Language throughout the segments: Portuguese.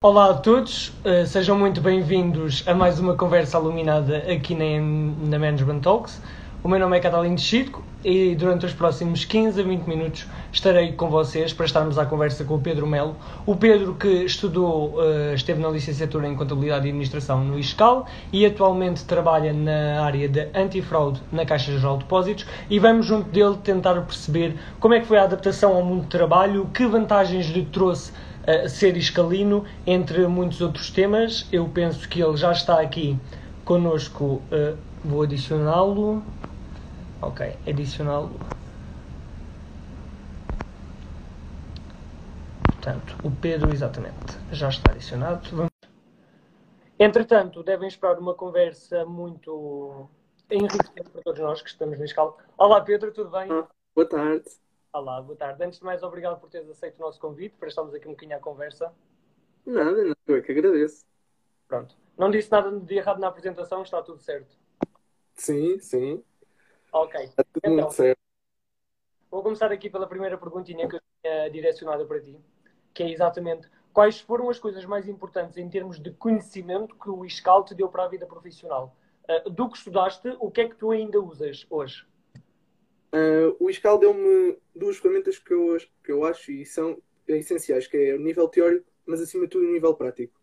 Olá a todos, uh, sejam muito bem-vindos a mais uma conversa iluminada aqui na, na Management Talks. O meu nome é Catalino Chico e durante os próximos 15 a 20 minutos estarei com vocês para estarmos à conversa com o Pedro Melo. O Pedro que estudou, uh, esteve na licenciatura em Contabilidade e Administração no ISCAL e atualmente trabalha na área de antifraude na Caixa Geral de Depósitos e vamos junto dele tentar perceber como é que foi a adaptação ao mundo do trabalho, que vantagens lhe trouxe ser escalino, entre muitos outros temas. Eu penso que ele já está aqui conosco. Uh, vou adicioná-lo. Ok, adicioná-lo. Portanto, o Pedro, exatamente, já está adicionado. Vamos... Entretanto, devem esperar uma conversa muito enriquecedora para todos nós que estamos na escala. Olá, Pedro, tudo bem? Ah, boa tarde. Olá, boa tarde. Antes de mais, obrigado por teres aceito o nosso convite para estarmos aqui um bocadinho à conversa. Nada, não, eu é que agradeço. Pronto. Não disse nada de errado na apresentação, está tudo certo? Sim, sim. Ok. Está tudo então, muito certo. Vou começar aqui pela primeira perguntinha que eu tinha direcionada para ti, que é exatamente quais foram as coisas mais importantes em termos de conhecimento que o ISCAL te deu para a vida profissional? Uh, do que estudaste, o que é que tu ainda usas hoje? Uh, o ISCAL deu-me duas ferramentas que eu, que eu acho e são essenciais, que é o nível teórico, mas acima de tudo o nível prático.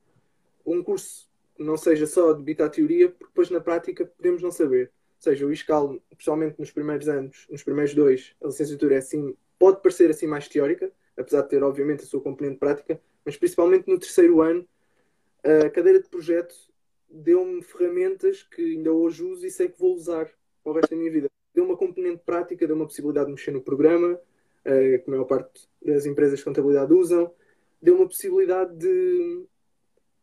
Um curso não seja só debitar teoria, porque depois na prática podemos não saber. Ou seja, o ISCAL, especialmente nos primeiros anos, nos primeiros dois, a licenciatura é assim, pode parecer assim mais teórica, apesar de ter obviamente a sua componente prática, mas principalmente no terceiro ano, a cadeira de projeto deu-me ferramentas que ainda hoje uso e sei que vou usar para o resto da minha vida deu uma componente prática, deu uma possibilidade de mexer no programa, uh, que a maior parte das empresas de contabilidade usam, deu uma possibilidade de,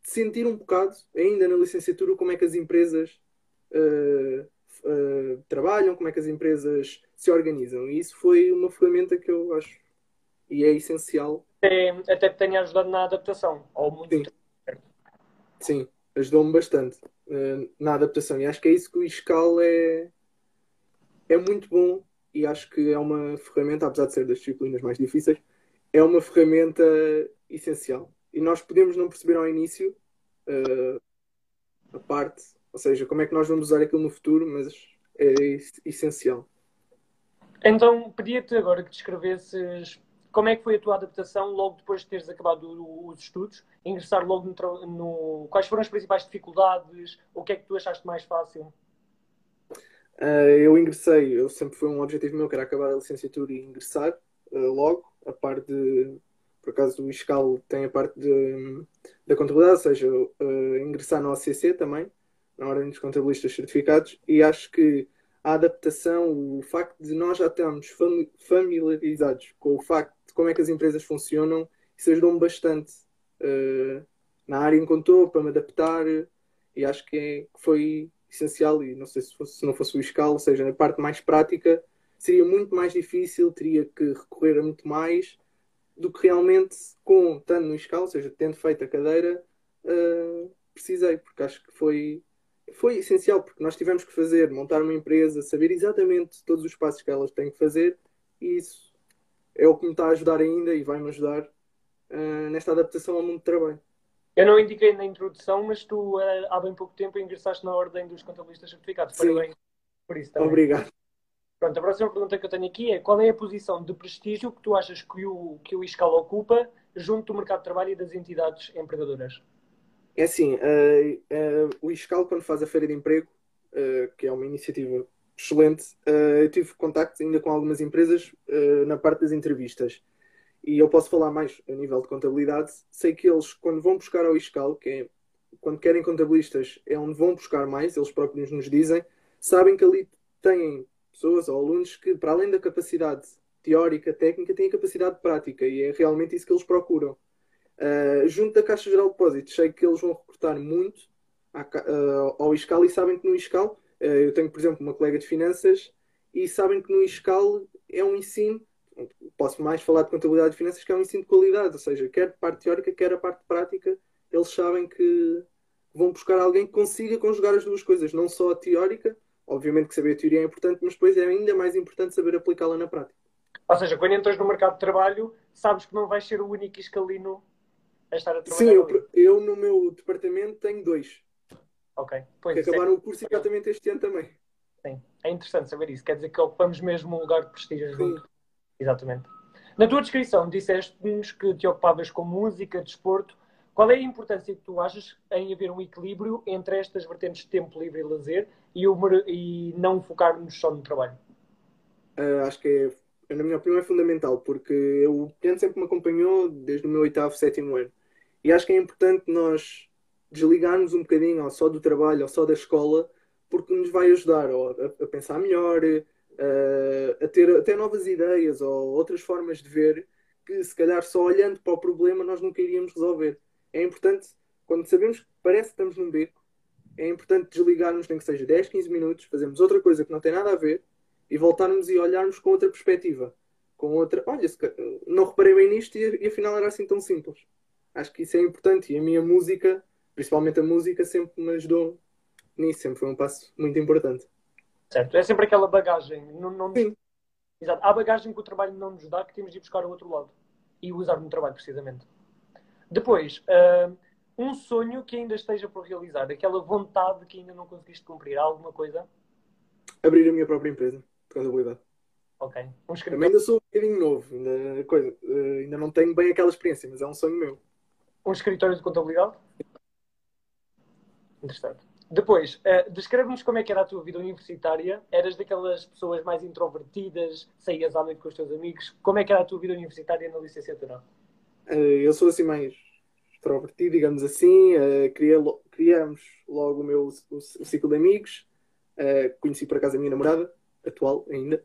de sentir um bocado, ainda na licenciatura, como é que as empresas uh, uh, trabalham, como é que as empresas se organizam. E isso foi uma ferramenta que eu acho e é essencial. É, até que tenha ajudado na adaptação ao mundo. Sim, Sim ajudou-me bastante uh, na adaptação. E acho que é isso que o ISCAL é, é muito bom e acho que é uma ferramenta, apesar de ser das disciplinas mais difíceis, é uma ferramenta essencial. E nós podemos não perceber ao início uh, a parte, ou seja, como é que nós vamos usar aquilo no futuro, mas é essencial. Então, pedia-te agora que descrevesses como é que foi a tua adaptação logo depois de teres acabado os estudos, ingressar logo no, no, Quais foram as principais dificuldades? O que é que tu achaste mais fácil? Uh, eu ingressei, eu sempre foi um objetivo meu que era acabar a licenciatura e ingressar uh, logo, a parte de, por acaso o ISCAL tem a parte de, da contabilidade, ou seja, uh, ingressar no OCC também, na Ordem dos Contabilistas Certificados, e acho que a adaptação, o facto de nós já estarmos familiarizados com o facto de como é que as empresas funcionam, isso ajudou-me bastante na área em que estou, para me adaptar, e acho que, é, que foi essencial e não sei se, fosse, se não fosse o escalo, ou seja, na parte mais prática, seria muito mais difícil, teria que recorrer a muito mais do que realmente com, estando no escalo, ou seja, tendo feito a cadeira, uh, precisei, porque acho que foi, foi essencial, porque nós tivemos que fazer, montar uma empresa, saber exatamente todos os passos que elas têm que fazer, e isso é o que me está a ajudar ainda e vai-me ajudar uh, nesta adaptação ao mundo de trabalho. Eu não indiquei na introdução, mas tu eh, há bem pouco tempo ingressaste na ordem dos contabilistas certificados. Sim. Parabéns por isso também. Obrigado. Pronto, a próxima pergunta que eu tenho aqui é qual é a posição de prestígio que tu achas que o, que o ISCAL ocupa junto do mercado de trabalho e das entidades empregadoras? É assim, uh, uh, o ISCAL quando faz a Feira de Emprego, uh, que é uma iniciativa excelente, eu tive contacto ainda com algumas empresas na parte das entrevistas e eu posso falar mais a nível de contabilidade, sei que eles, quando vão buscar ao ISCAL, que é quando querem contabilistas, é onde vão buscar mais, eles próprios nos dizem, sabem que ali têm pessoas ou alunos que, para além da capacidade teórica, técnica, têm a capacidade prática e é realmente isso que eles procuram. Uh, junto da Caixa Geral de Depósitos, sei que eles vão recrutar muito à, uh, ao ISCAL e sabem que no ISCAL, uh, eu tenho, por exemplo, uma colega de finanças e sabem que no ISCAL é um ensino posso mais falar de contabilidade e finanças, que é um ensino de qualidade, ou seja, quer a parte teórica, quer a parte prática, eles sabem que vão buscar alguém que consiga conjugar as duas coisas, não só a teórica, obviamente que saber a teoria é importante, mas depois é ainda mais importante saber aplicá-la na prática. Ou seja, quando entras no mercado de trabalho, sabes que não vais ser o único escalino a estar a trabalhar? Sim, eu, eu, no meu departamento tenho dois. Ok. Pois, que é acabaram é... o curso exatamente este ano também. Sim, é interessante saber isso. Quer dizer que ocupamos mesmo um lugar de prestígio junto. Exatamente. Na tua descrição, disseste-nos que te ocupavas com música, desporto. Qual é a importância que tu achas em haver um equilíbrio entre estas vertentes de tempo livre e lazer e, o, e não focarmos só no trabalho? Uh, acho que é, na minha opinião, é fundamental, porque o piano sempre me acompanhou desde o meu oitavo, sétimo ano. E acho que é importante nós desligarmos um bocadinho só do trabalho ou só da escola, porque nos vai ajudar a, a pensar melhor, a, a ter até novas ideias ou outras formas de ver que, se calhar, só olhando para o problema nós nunca iríamos resolver. É importante, quando sabemos que parece que estamos num beco, é importante desligarmos, nem que seja 10, 15 minutos, fazermos outra coisa que não tem nada a ver e voltarmos e olharmos com outra perspectiva. Com outra, olha, não reparei bem nisto e, e afinal era assim tão simples. Acho que isso é importante e a minha música, principalmente a música, sempre me ajudou nisso, sempre foi um passo muito importante. Certo, é sempre aquela bagagem. Não, não... Sim. Exato. Há bagagem que o trabalho não nos dá que temos de ir buscar ao outro lado e usar no trabalho, precisamente. Depois, uh, um sonho que ainda esteja por realizar, aquela vontade que ainda não conseguiste cumprir, há alguma coisa? Abrir a minha própria empresa de contabilidade. Ok. Um Também ainda sou um bocadinho novo, ainda, coisa, uh, ainda não tenho bem aquela experiência, mas é um sonho meu. Um escritório de contabilidade? Interessante. Depois, uh, descreve-nos como é que era a tua vida universitária. Eras daquelas pessoas mais introvertidas, saías à noite com os teus amigos. Como é que era a tua vida universitária na licenciatura? Uh, eu sou assim mais extrovertido, digamos assim. Uh, criamos logo o meu o, o ciclo de amigos. Uh, conheci por acaso a minha namorada, atual ainda.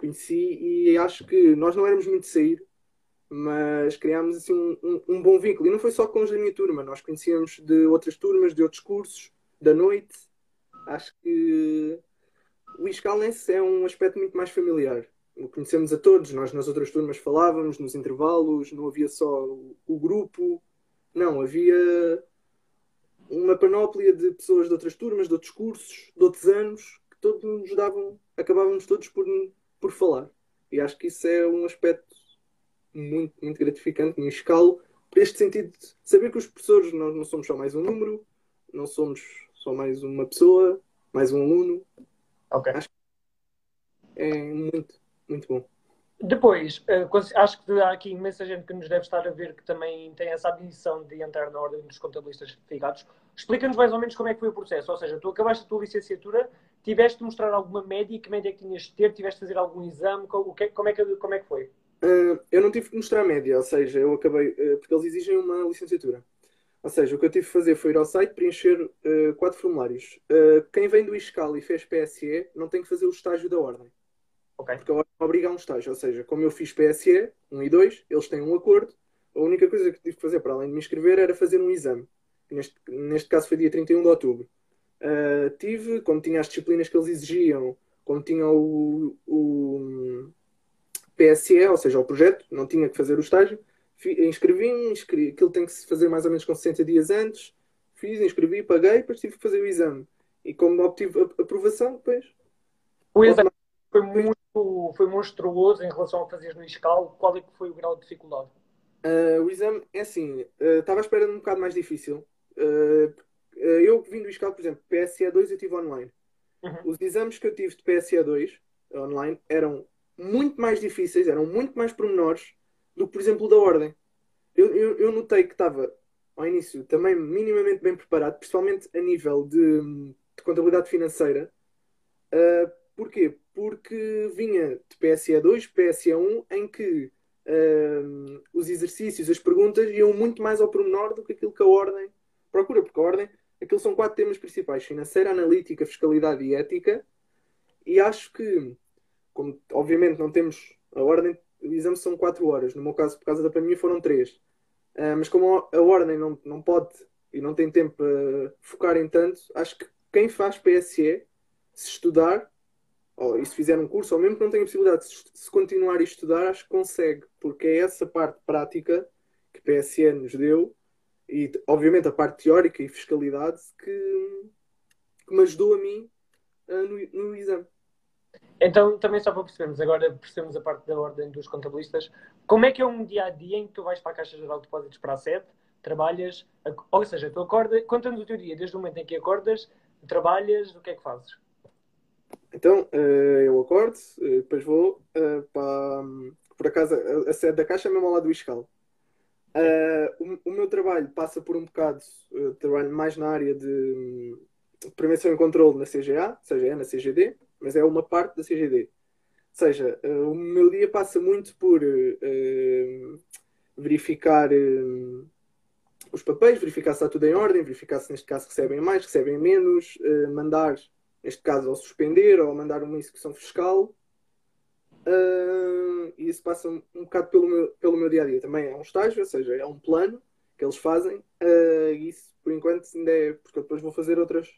conheci e acho que nós não éramos muito de sair mas criámos assim um, um, um, bom vínculo. E não foi só com os da minha turma, nós conhecíamos de outras turmas, de outros cursos, da noite. Acho que o Iscalnense é um aspecto muito mais familiar. Conhecemos a todos, nós nas outras turmas falávamos, nos intervalos, não havia só o, o grupo, não, havia uma panóplia de pessoas de outras turmas, de outros cursos, de outros anos, que todos nos davam, acabávamos todos por, por falar. E acho que isso é um aspecto muito, muito gratificante, me escalo, por este sentido de saber que os professores nós não somos só mais um número, não somos só mais uma pessoa, mais um aluno. Ok. Acho que é muito, muito bom. Depois, eh, acho que há aqui imensa gente que nos deve estar a ver que também tem essa ambição de entrar na ordem dos contabilistas certificados. Explica-nos mais ou menos como é que foi o processo. Ou seja, tu acabaste a tua licenciatura, tiveste de mostrar alguma média, que média é que tinhas de ter, tiveste de fazer algum exame, como é que, como é que foi? Uh, eu não tive que mostrar a média, ou seja, eu acabei, uh, porque eles exigem uma licenciatura. Ou seja, o que eu tive que fazer foi ir ao site preencher uh, quatro formulários. quem vem do ISCAL e fez PSE não tem que fazer o estágio da ordem. Okay. Porque a ordem obriga a um estágio. Ou seja, como eu fiz PSE 1 e 2, eles têm um acordo. A única coisa que tive que fazer para além de me inscrever era fazer um exame. Neste, neste caso foi dia 31 de outubro. tive, como tinha as disciplinas que eles exigiam, como tinha o, o PSE, ou seja, o projeto, não tinha que fazer o estágio. Inscrevi-me, inscrevi, aquilo tem que se fazer mais ou menos com 60 dias antes. Fiz, inscrevi, paguei, depois tive que fazer o exame. E como obtive a aprovação, depois. O exame foi muito foi monstruoso em relação a fazer no ISCAL. Qual é que foi o grau de dificuldade? Uh, o exame é assim, uh, estava à espera de um bocado mais difícil. Uh, eu vim do ISCAL, por exemplo, PSE 2 eu tive online. Uhum. Os exames que eu tive de PSE 2 online eram muito mais difíceis, eram muito mais pormenores do que, por exemplo, da ordem. Eu, eu, eu notei que estava, ao início, também minimamente bem preparado, principalmente a nível de, de contabilidade financeira. Uh, porquê? Porque vinha de PSE 2, PSE 1, em que uh, os exercícios, as perguntas iam muito mais ao pormenor do que aquilo que a ordem procura, porque a ordem, aquilo são quatro temas principais: financeira, analítica, fiscalidade e ética. E acho que como obviamente não temos a ordem, o exame são 4 horas. No meu caso, por causa da pandemia, foram 3. Uh, ah, mas como a ordem não, não pode e não tem tempo para focar em tanto, acho que quem faz PSE, se estudar, ou, e se fizer um curso, ou mesmo que não tenha possibilidade, se, se continuar a estudar, acho que consegue, porque é essa parte prática que PSE nos deu, e obviamente a parte teórica e fiscalidade que, que me ajudou a mim uh, no, no exame. Então, também só para percebermos, agora percebemos a parte da ordem dos contabilistas, como é que é um dia a dia em que tu vais para a Caixa Geral de Depósitos para a sede, trabalhas, ou seja, tu acordas, conta-nos o teu dia, desde o momento em que acordas, trabalhas, o que é que fazes? Então, eh, eu acordo, eh, depois vou eh, para, por acaso, a, sede da Caixa é mesmo ao lado do Iscal. o, meu trabalho passa por um bocado, trabalho mais na área de prevenção e controle na CGA, ou seja, é na CGD, mas é uma parte da CGD. Ou seja, o meu dia passa muito por verificar os papéis, verificar se está tudo em ordem, verificar se neste caso recebem mais, recebem menos, mandar neste caso ao suspender ou mandar uma execução fiscal. Uh, e isso passa um, bocado pelo meu, pelo meu dia a dia. Também é um estágio, ou seja, é um plano que eles fazem. Uh, e isso, por enquanto, ainda é. Porque eu depois vou fazer outras,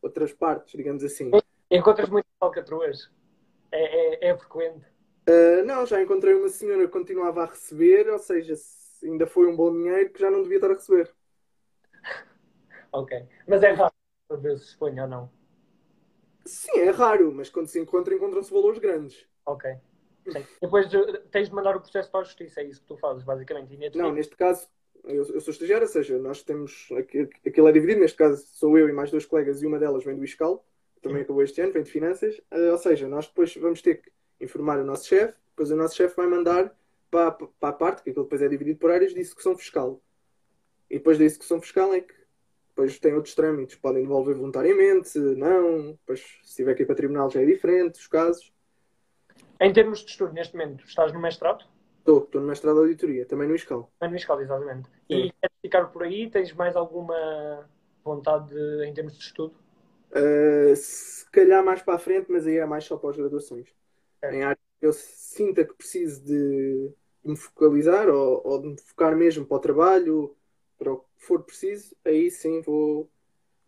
outras partes, digamos assim. Encontras muito falcatruas? É, é, é frequente? Uh, não, já encontrei uma senhora que continuava a receber, ou seja, ainda foi um bom dinheiro que já não devia estar a receber. ok. Mas é raro, às vezes, suponho ou não? Sim, é raro, mas quando se encontra, encontram-se valores grandes. Ok. Sim. Depois tens de mandar o processo para a justiça, é isso que tu fazes, basicamente. Não, neste caso, eu, eu sou estagiário, ou seja, nós temos. Aquilo é dividido, neste caso sou eu e mais dois colegas, e uma delas vem do ISCAL, também acabou este ano, vem de finanças. Uh, ou seja, nós depois vamos ter que informar o nosso chefe, depois o nosso chefe vai mandar para, para a parte, que aquilo depois é dividido por áreas de execução fiscal. E depois da execução fiscal é que depois tem outros trâmites, podem devolver voluntariamente, não. Depois, se tiver que ir para tribunal, já é diferente, os casos. Em termos de estudo, neste momento, estás no mestrado? Estou, estou no mestrado de auditoria, também no ISCAL. Também no ISCAL, exatamente. Sim. E queres ficar por aí? Tens mais alguma vontade de, em termos de estudo? Uh, se calhar mais para a frente, mas aí é mais só pós-graduações. É. Em área que eu sinta que preciso de, de me focalizar ou, ou, de me focar mesmo para o trabalho, para o for preciso, aí sim vou,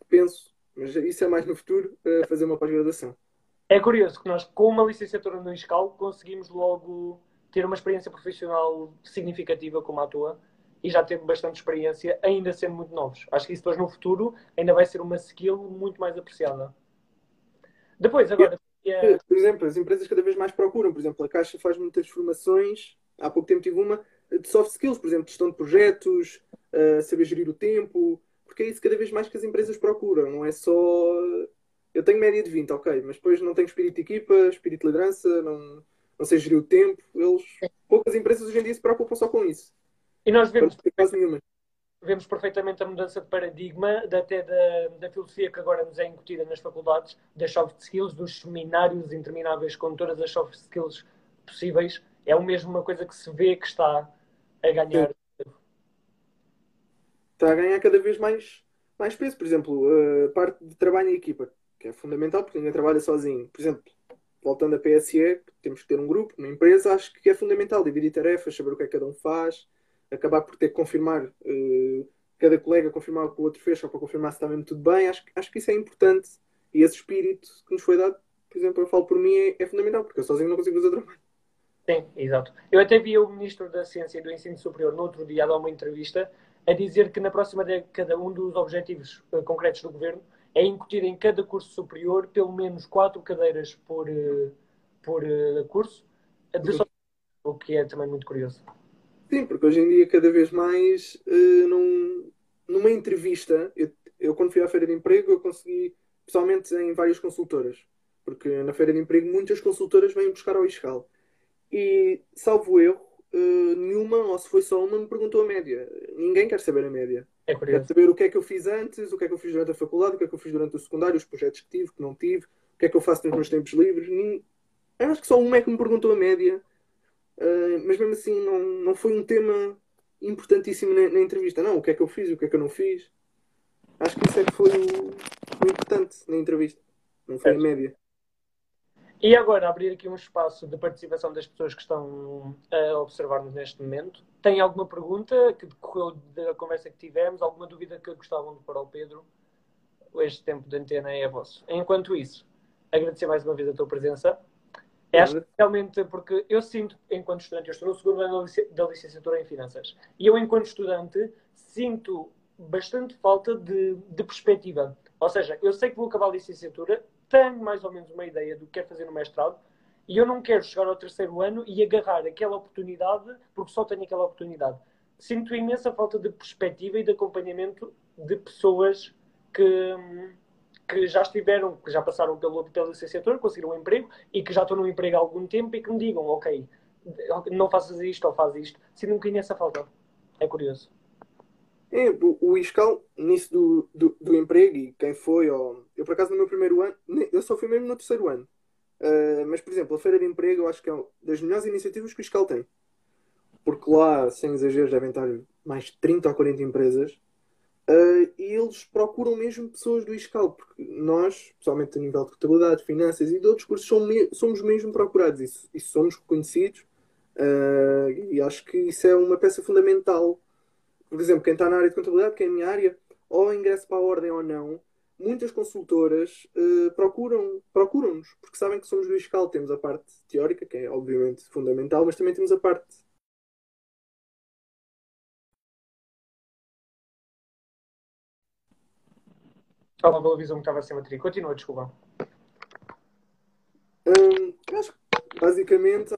penso, mas isso é mais no futuro, fazer uma pós-graduação. É curioso que nós, com uma licenciatura no ISCAL, conseguimos logo ter uma experiência profissional significativa como a tua e já teve bastante experiência, ainda sendo muito novos. Acho que isso depois no futuro ainda vai ser uma skill muito mais apreciada. Depois, agora. É... Por exemplo, as empresas cada vez mais procuram. Por exemplo, a Caixa faz muitas formações. Há pouco tempo tive uma de soft skills, por exemplo, gestão de projetos, uh, saber gerir o tempo, porque é isso cada vez mais que as empresas procuram, não é só. Eu tenho média de 20, ok, mas depois não tenho espírito de equipa, espírito de liderança, não, não sei gerir o tempo. Eles, poucas empresas hoje em dia se preocupam só com isso. E nós vemos, vemos perfeitamente a mudança de paradigma, até da, da filosofia que agora nos é incutida nas faculdades, das soft skills, dos seminários intermináveis com todas as soft skills possíveis. É o mesmo uma coisa que se vê que está a ganhar. Está a ganhar cada vez mais, mais peso. Por exemplo, a parte de trabalho em equipa, que é fundamental porque ninguém trabalha sozinho. Por exemplo, voltando a PSE, temos que ter um grupo, uma empresa, acho que é fundamental dividir tarefas, saber o que é que cada um faz, acabar por ter que confirmar, uh, cada colega confirmar o que o outro fez, só para confirmar se está mesmo tudo bem. Acho, acho que isso é importante e esse espírito que nos foi dado, por exemplo, eu falo por mim, é, é fundamental, porque eu sozinho não consigo fazer trabalho. Sim, exato. Eu até vi o Ministro da Ciência e do Ensino Superior no outro dia a dar uma entrevista a dizer que na próxima década um dos objetivos uh, concretos do Governo é incutir em cada curso superior pelo menos quatro cadeiras por, uh, por uh, curso, de o que é também muito curioso. Sim, porque hoje em dia cada vez mais num, numa entrevista, eu, eu quando fui à feira de emprego eu consegui, pessoalmente em várias consultoras, porque na feira de emprego muitas consultoras vêm buscar ao ISCAL e, salvo erro, uh, nenhuma, ou se foi só uma, me perguntou a média. Ninguém quer saber a média. É Quer saber o que é que eu fiz antes, o que é que eu fiz durante a faculdade, o que é que eu fiz durante o secundário, os projetos que tive, que não tive, o que é que eu faço nos meus tempos livres. Nem... Eu acho que só uma é que me perguntou a média. Uh, mas mesmo assim, não, não foi um tema importantíssimo na, na, entrevista. Não, o que é que eu fiz, o que é que eu não fiz. Acho que isso é que foi o, o importante na entrevista. Não foi é. a média. E agora abrir aqui um espaço de participação das pessoas que estão a observar-nos neste momento. Tem alguma pergunta que decorreu da conversa que tivemos? Alguma dúvida que gostavam de pôr ao Pedro? Este tempo de antena é vosso. Enquanto isso, agradecer mais uma vez a tua presença. É especialmente porque eu sinto, enquanto estudante, eu estou no segundo ano da licenciatura em Finanças, e eu, enquanto estudante, sinto bastante falta de, de perspectiva. Ou seja, eu sei que vou acabar a licenciatura, tenho mais ou menos uma ideia do que quero fazer no mestrado e eu não quero chegar ao terceiro ano e agarrar aquela oportunidade porque só tenho aquela oportunidade. Sinto imensa falta de perspectiva e de acompanhamento de pessoas que, que já estiveram, que já passaram pelo, pela licenciatura, conseguiram um emprego e que já estão no emprego há algum tempo e que me digam, ok, não faças isto ou faz isto. Sinto um bocadinho essa falta. É curioso. É, o, o ISCAL, nisso do, do, do, emprego e quem foi, ou, eu por acaso no meu primeiro ano, eu só fui mesmo no terceiro ano. Uh, mas, por exemplo, a Feira de Emprego eu acho que é uma das melhores iniciativas que o ISCAL tem. Porque lá, sem exageros, devem estar mais 30 ou 40 empresas uh, e eles procuram mesmo pessoas do ISCAL, porque nós, pessoalmente a nível de contabilidade, finanças e de outros cursos, somos, mesmo procurados e somos reconhecidos. Uh, e acho que isso é uma peça fundamental por exemplo, quem está na área de contabilidade, que é a minha área, ou ingresso para a ordem ou não, muitas consultoras uh, procuram, procuram-nos, porque sabem que somos do ISCAL. Temos a parte teórica, que é obviamente fundamental, mas também temos a parte. Fala pela visão que estava sem bateria. Continua, desculpa. Hum, acho que basicamente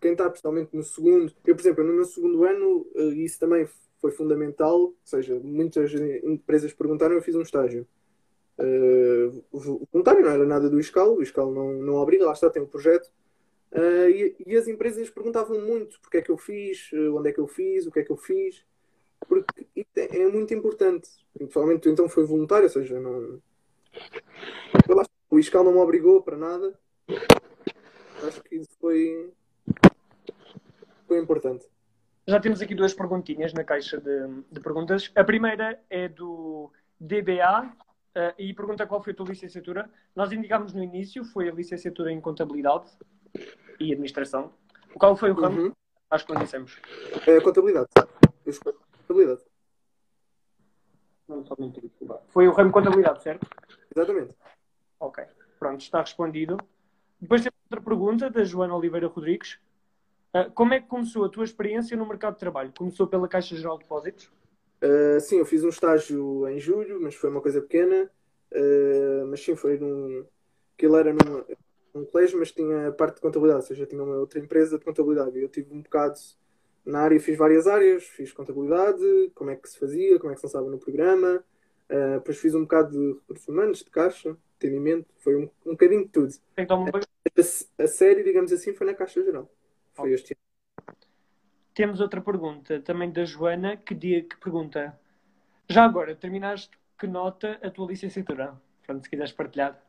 quem está principalmente no segundo, eu, por exemplo, no meu segundo ano, eh, isso também foi fundamental, ou seja, muitas empresas perguntaram, eu fiz um estágio. Uh, voluntário, não era nada do ISCAL, o ISCAL não, não obriga, lá está, tem um projeto. Uh, e, e, as empresas perguntavam muito porque é que eu fiz, onde é que eu fiz, o que é que eu fiz, porque é, é muito importante. Principalmente então foi voluntário, ou seja, não. O ISCAL não me obrigou para nada, acho que isso foi, foi importante. Já temos aqui duas perguntinhas na caixa de, de perguntas. A primeira é do DBA uh, eh, e pergunta qual foi a tua licenciatura. Nós indicámos no início, foi a licenciatura em Contabilidade e Administração. Qual foi o ramo? Uhum. Acho que não dissemos. É contabilidade. Contabilidade. Não, somente Foi o ramo Contabilidade, certo? Exatamente. Ok. Pronto, está respondido. Depois temos outra pergunta da Joana Oliveira Rodrigues. Uh, como é que começou a tua experiência no mercado de trabalho? Começou pela Caixa Geral de Depósitos? Uh, sim, eu fiz um estágio em julho, mas foi uma coisa pequena. Uh, mas sim, foi num. Aquilo era num, num colégio, mas tinha parte de contabilidade, ou seja, tinha uma outra empresa de contabilidade. E eu tive um bocado na área, fiz várias áreas, fiz contabilidade, como é que se fazia, como é que se lançava no programa. Uh, depois fiz um bocado de recursos humanos, de caixa, atendimento, foi um, um bocadinho de tudo. Então, a, a série, digamos assim, foi na Caixa Geral. Foi okay. este ano. Temos outra pergunta, também da Joana, que, dia, que pergunta: Já agora, terminaste que nota a tua licenciatura? Pronto, se quiseres partilhar.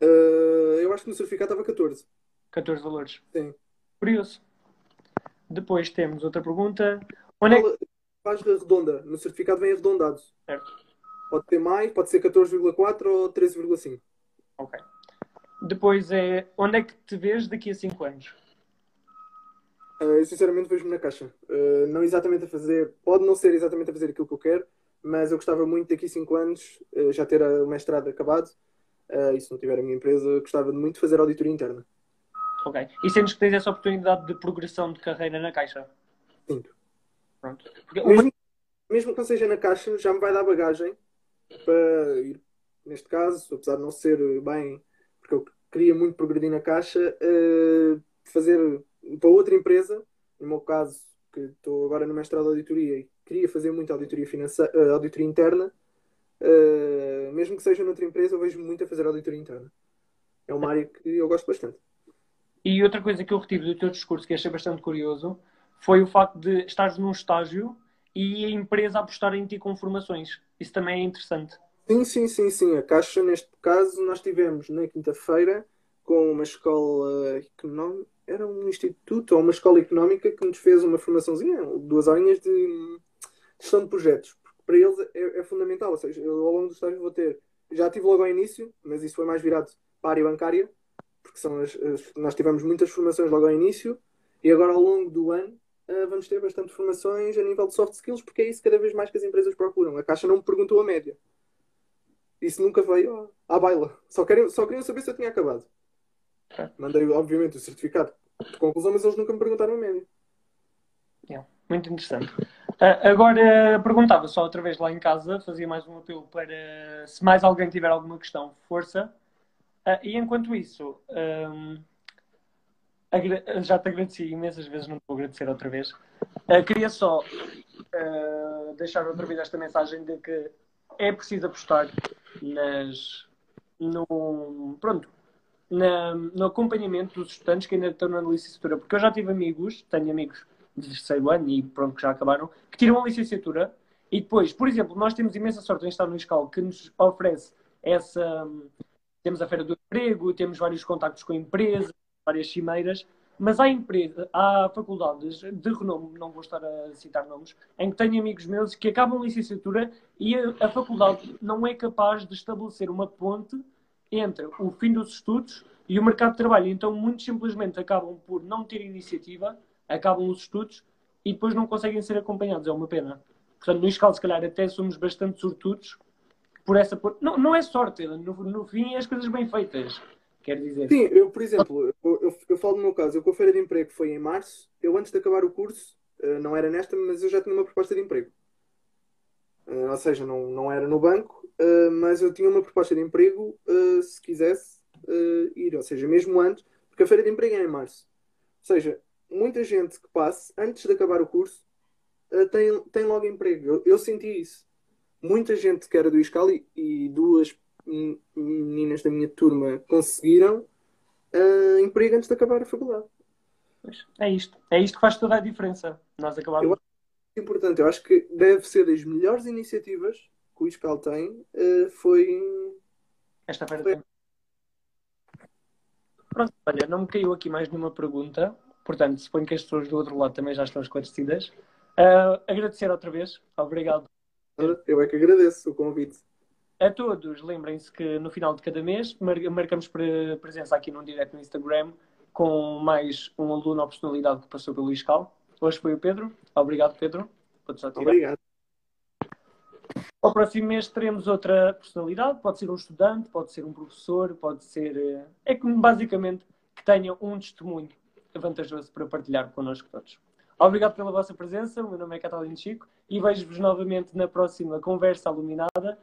Uh, eu acho que no certificado estava 14. 14 valores? Sim. Curioso. Depois temos outra pergunta. Onde é que... Faz redonda. No certificado vem arredondado. Certo. Pode ter mais, pode ser 14,4 ou 13,5. Ok. Depois é onde é que te vês daqui a 5 anos? Uh, eu sinceramente vejo-me na caixa. Uh, não exatamente a fazer, pode não ser exatamente a fazer aquilo que eu quero, mas eu gostava muito daqui a 5 anos uh, já ter o mestrado acabado. e se não tiver a minha empresa, gostava de muito fazer auditoria interna. Ok. E sentes que tens essa oportunidade de progressão de carreira na caixa? Sim. Pronto. Porque mesmo, mesmo que não seja na caixa, já me vai dar bagagem para ir, neste caso, apesar de não ser bem, porque eu queria muito progredir na caixa, uh, fazer para outra empresa, no meu caso, que estou agora no mestrado de auditoria e queria fazer muito auditoria, financeira, uh, auditoria interna, uh, mesmo que seja noutra empresa, eu vejo muito a fazer auditoria interna. É uma área que eu gosto bastante. E outra coisa que eu retive do teu discurso que achei bastante curioso foi o facto de estares num estágio e a empresa apostar em ti com formações. Isso também é interessante. Sim, sim, sim, sim. A Caixa, neste caso, nós tivemos na quinta-feira com uma escola económica, era um instituto ou uma escola económica que nos fez uma formaçãozinha, duas horinhas de gestão de projetos. Porque para eles é, é, fundamental. Ou seja, eu ao longo do estágio vou ter. Já tive logo ao início, mas isso foi mais virado para a área bancária, porque são as, as, nós tivemos muitas formações logo ao início, e agora ao longo do ano uh, vamos ter bastante formações a nível de soft skills, porque é isso cada vez mais que as empresas procuram. A Caixa não me perguntou a média. Isso nunca veio à baila. Só, queriam, só queriam saber se eu tinha acabado. É. Mandei, obviamente, o certificado de conclusão, mas eles nunca me perguntaram a média. É, muito interessante. Uh, agora perguntava só outra vez lá em casa, fazia mais um apelo para se mais alguém tiver alguma questão, força. Uh, e enquanto isso, um, já te agradeci imensas vezes, não vou agradecer outra vez. Uh, queria só deixar outra vez esta mensagem de que é preciso apostar nas, no, pronto, na, no acompanhamento dos estudantes que ainda estão na licenciatura, porque eu já tive amigos, tenho amigos de terceiro ano e pronto, que já acabaram, que tiram a licenciatura e depois, por exemplo, nós temos imensa sorte em estar no ISCAL que nos oferece essa. Temos a Feira do Emprego, temos vários contactos com empresas, várias cimeiras, mas há empresa, há faculdades de renome, não vou estar a citar nomes, em que tenho amigos meus que acabam licenciatura e a, a faculdade não é capaz de estabelecer uma ponte entre o fim dos estudos e o mercado de trabalho. Então, muito simplesmente acabam por não ter iniciativa acabam os estudos e depois não conseguem ser acompanhados. É uma pena. Portanto, no escalo, se calhar, até somos bastante sortudos por essa. Não, não é sorte, no, no fim, é as coisas bem feitas. Quer dizer. Sim, eu, por exemplo, eu, eu, eu falo no meu caso, eu com a feira de emprego foi em março, eu antes de acabar o curso, eh, não era nesta, mas eu já tinha uma proposta de emprego. Uh, ou seja, não, não era no banco, uh, mas eu tinha uma proposta de emprego se quisesse ir, ou seja, mesmo antes, porque a feira de emprego é em março. Ou seja, muita gente que passe, antes de acabar o curso, tem, tem logo emprego. Eu, eu, senti isso. Muita gente que era do ISCAL e, e duas meninas da minha turma conseguiram uh, emprego antes de acabar a faculdade. É isto. É isto que faz toda a diferença. Nós acabamos. Eu acho que é importante. Eu acho que deve ser das melhores iniciativas que o ISCAL tem. Uh, foi. Esta feira foi... Pronto, olha, não me caiu aqui mais nenhuma pergunta. Portanto, suponho que as pessoas do outro lado também já estão esclarecidas. Uh, agradecer outra vez. Obrigado. Eu é que agradeço o convite. A todos, lembrem-se que no final de cada mês marcamos presença aqui num direto no Instagram com mais um aluno ou personalidade que passou pelo ISCAL. Hoje foi o Pedro. Obrigado, Pedro. Obrigado. Ao próximo mês teremos outra personalidade. Pode ser um estudante, pode ser um professor, pode ser. Eh, é que basicamente que tenha um testemunho vantajoso para partilhar connosco todos. Obrigado pela vossa presença, o meu nome é Catalino Chico e vejo-vos novamente na próxima conversa iluminada